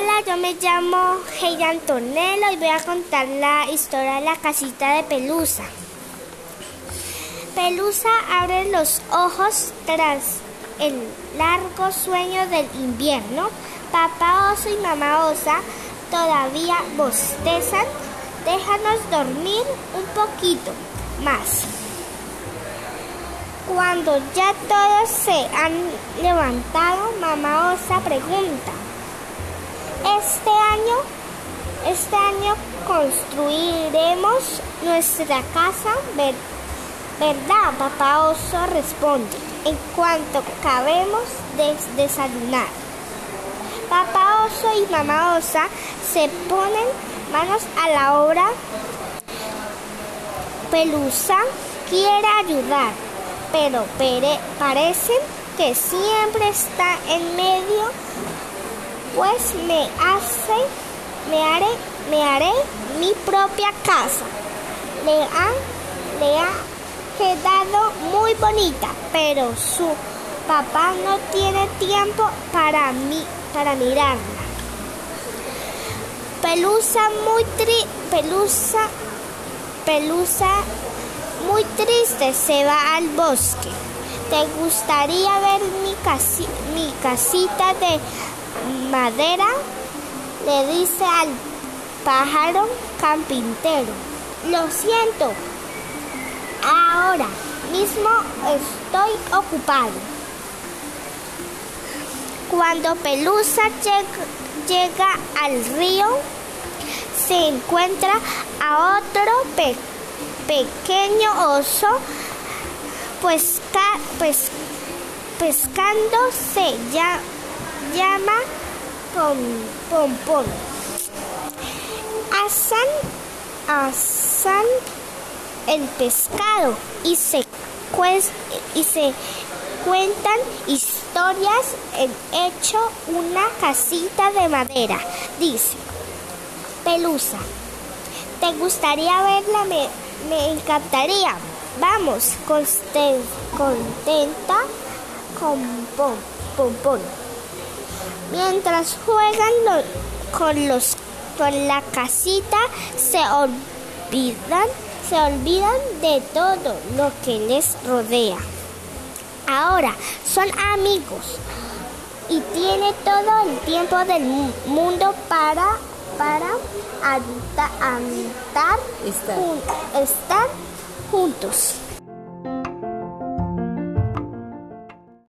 Hola, yo me llamo Heidi Antonello y voy a contar la historia de la casita de Pelusa. Pelusa abre los ojos tras el largo sueño del invierno. Papá oso y mamá osa todavía bostezan. Déjanos dormir un poquito más. Cuando ya todos se han levantado, mamá osa pregunta, este año, este año construiremos nuestra casa, ¿verdad? Papá oso responde, en cuanto cabemos de desayunar. Papá oso y mamá osa se ponen manos a la obra. Pelusa quiere ayudar, pero parece que siempre está en medio pues me hace, me haré, me haré mi propia casa. Le ha, le ha quedado muy bonita, pero su papá no tiene tiempo para mí, para mirarla. Pelusa muy tri, pelusa, pelusa muy triste se va al bosque. ¿Te gustaría ver mi, casi, mi casita de madera, le dice al pájaro campintero, lo siento, ahora mismo estoy ocupado. Cuando Pelusa llega, al río, se encuentra a otro pequeño oso pues, pues, pescando se llama Pompón. Asan, asan el pescado y se, y se cuentan historias en hecho una casita de madera. Dice, Pelusa, ¿te gustaría verla? Me, me encantaría. Vamos, contenta con Pompón. Mientras juegan con los con la casita se olvidan se olvidan de todo lo que les rodea. Ahora son amigos y tiene todo el tiempo del mundo para para estar juntos.